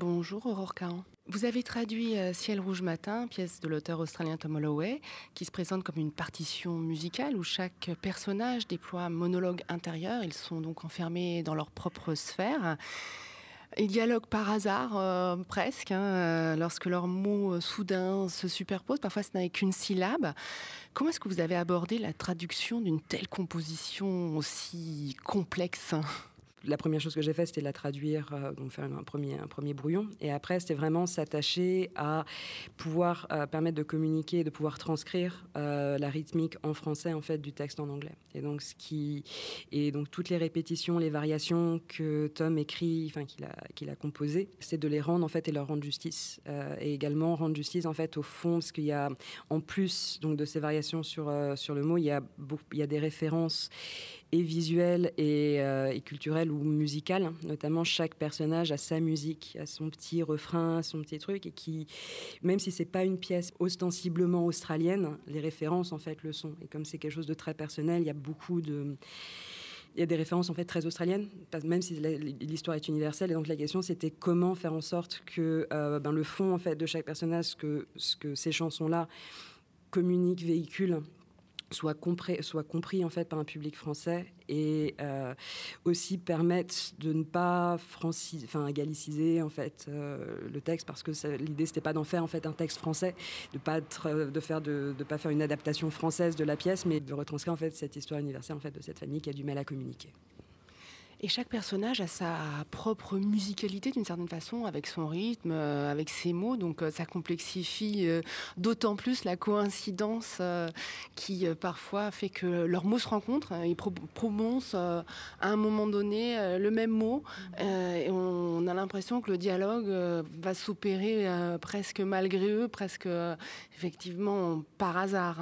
Bonjour Aurore Cahan. Vous avez traduit euh, Ciel rouge matin, pièce de l'auteur australien Tom Holloway, qui se présente comme une partition musicale où chaque personnage déploie un monologue intérieur. Ils sont donc enfermés dans leur propre sphère. Ils dialoguent par hasard, euh, presque, hein, euh, lorsque leurs mots soudains se superposent. Parfois, ce n'est qu'une syllabe. Comment est-ce que vous avez abordé la traduction d'une telle composition aussi complexe? La première chose que j'ai fait, c'était la traduire, euh, donc faire un premier, un premier brouillon. Et après, c'était vraiment s'attacher à pouvoir euh, permettre de communiquer, de pouvoir transcrire euh, la rythmique en français, en fait, du texte en anglais. Et donc, ce qui, et donc toutes les répétitions, les variations que Tom écrit, enfin, qu'il a, qu'il a composées, c'est de les rendre, en fait, et leur rendre justice. et également rendre justice, en fait, au fond, parce qu'il y a, en plus, donc, de ces variations sur, sur le mot, il y a, il y a des références et visuelles et, et culturelles ou musicale. Notamment, chaque personnage a sa musique, a son petit refrain, son petit truc, et qui, même si c'est pas une pièce ostensiblement australienne, les références en fait le sont. Et comme c'est quelque chose de très personnel, il y a beaucoup de il y a des références en fait très australiennes, même si l'histoire est universelle. Et donc la question c'était comment faire en sorte que euh, ben, le fond en fait de chaque personnage, que, ce que ces chansons-là communiquent, véhiculent, soit compris, soit compris en fait par un public français et euh, aussi permettre de ne pas franciser, enfin galliciser en fait euh, le texte parce que l'idée c'était pas d'en faire en fait un texte français, de pas être, de faire de, de, pas faire une adaptation française de la pièce, mais de retranscrire en fait cette histoire universelle en fait de cette famille qui a du mal à communiquer. Et chaque personnage a sa propre musicalité d'une certaine façon, avec son rythme, euh, avec ses mots. Donc euh, ça complexifie euh, d'autant plus la coïncidence qui parfois fait que leurs mots se rencontrent. Ils prononcent à un moment donné le même mot. et on, a l'impression que le dialogue va s'opérer presque malgré eux, presque effectivement par hasard.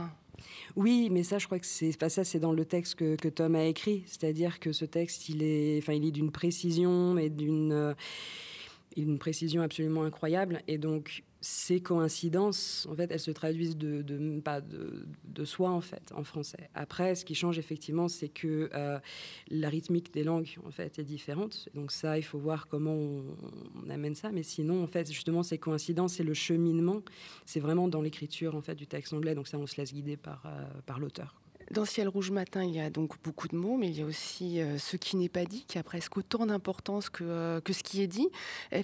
Oui, mais ça, je crois que c'est pas ça, c'est dans le texte que, Tom a écrit. C'est-à-dire que ce texte, il est, enfin, il est d'une précision et d'une, euh, précision absolument incroyable. Et donc, ces coïncidences, en fait, elles se traduisent de, pas de, soi, en fait, en français. Après, ce qui change effectivement, c'est que euh, la rythmique des langues, en fait, est différente. Donc ça, il faut voir comment on, amène ça. Mais sinon, en fait, justement, ces coïncidences et le cheminement, c'est vraiment dans l'écriture, en fait, du texte anglais. Donc ça, on se laisse guider par, euh, par l'auteur. Dans Ciel rouge matin, il y a donc beaucoup de mots, mais il y a aussi euh, ce qui n'est pas dit, qui a presque autant d'importance que, euh, que ce qui est dit.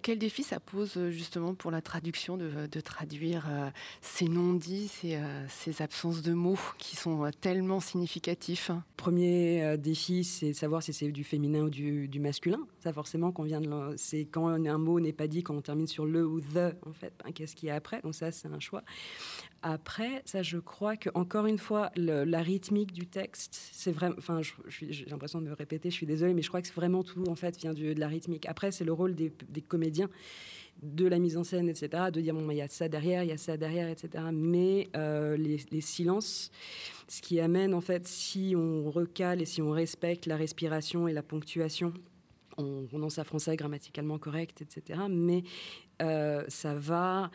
quel défi ça pose euh, justement pour la traduction, de, de traduire ces non-dits, ces, ces, absences de mots qui sont tellement significatifs? Premier défi, c'est savoir si c'est du féminin ou du, masculin. Ça forcément, qu'on de, c'est quand un mot n'est pas dit, quand on termine sur le ou the, en fait, ben, qu'est-ce qu'il y a après? Donc ça, c'est un choix. Après, ça, je crois que encore une fois, la rythmique du texte, c'est vraiment. Enfin, j'ai l'impression de me répéter. Je suis désolée, mais je crois que vraiment tout en fait vient de la rythmique. Après, c'est le rôle des, comédiens, de la mise en scène, etc., de dire bon, il y a ça derrière, il y a ça derrière, etc. Mais euh, les, silences, ce qui amène en fait, si on recale et si on respecte la respiration et la ponctuation on prononce ça français grammaticalement correct, etc. Mais euh, ça va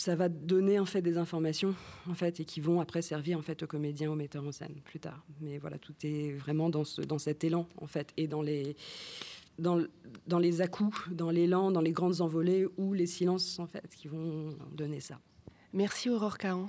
ça va donner en fait des informations en fait et qui vont après servir en fait aux comédiens, aux metteurs en scène plus tard. Mais voilà, tout est vraiment dans ce dans cet élan en fait et dans les dans, dans les à-coups, dans l'élan, dans les grandes envolées ou les silences en fait qui vont donner ça. Merci Aurore Caron.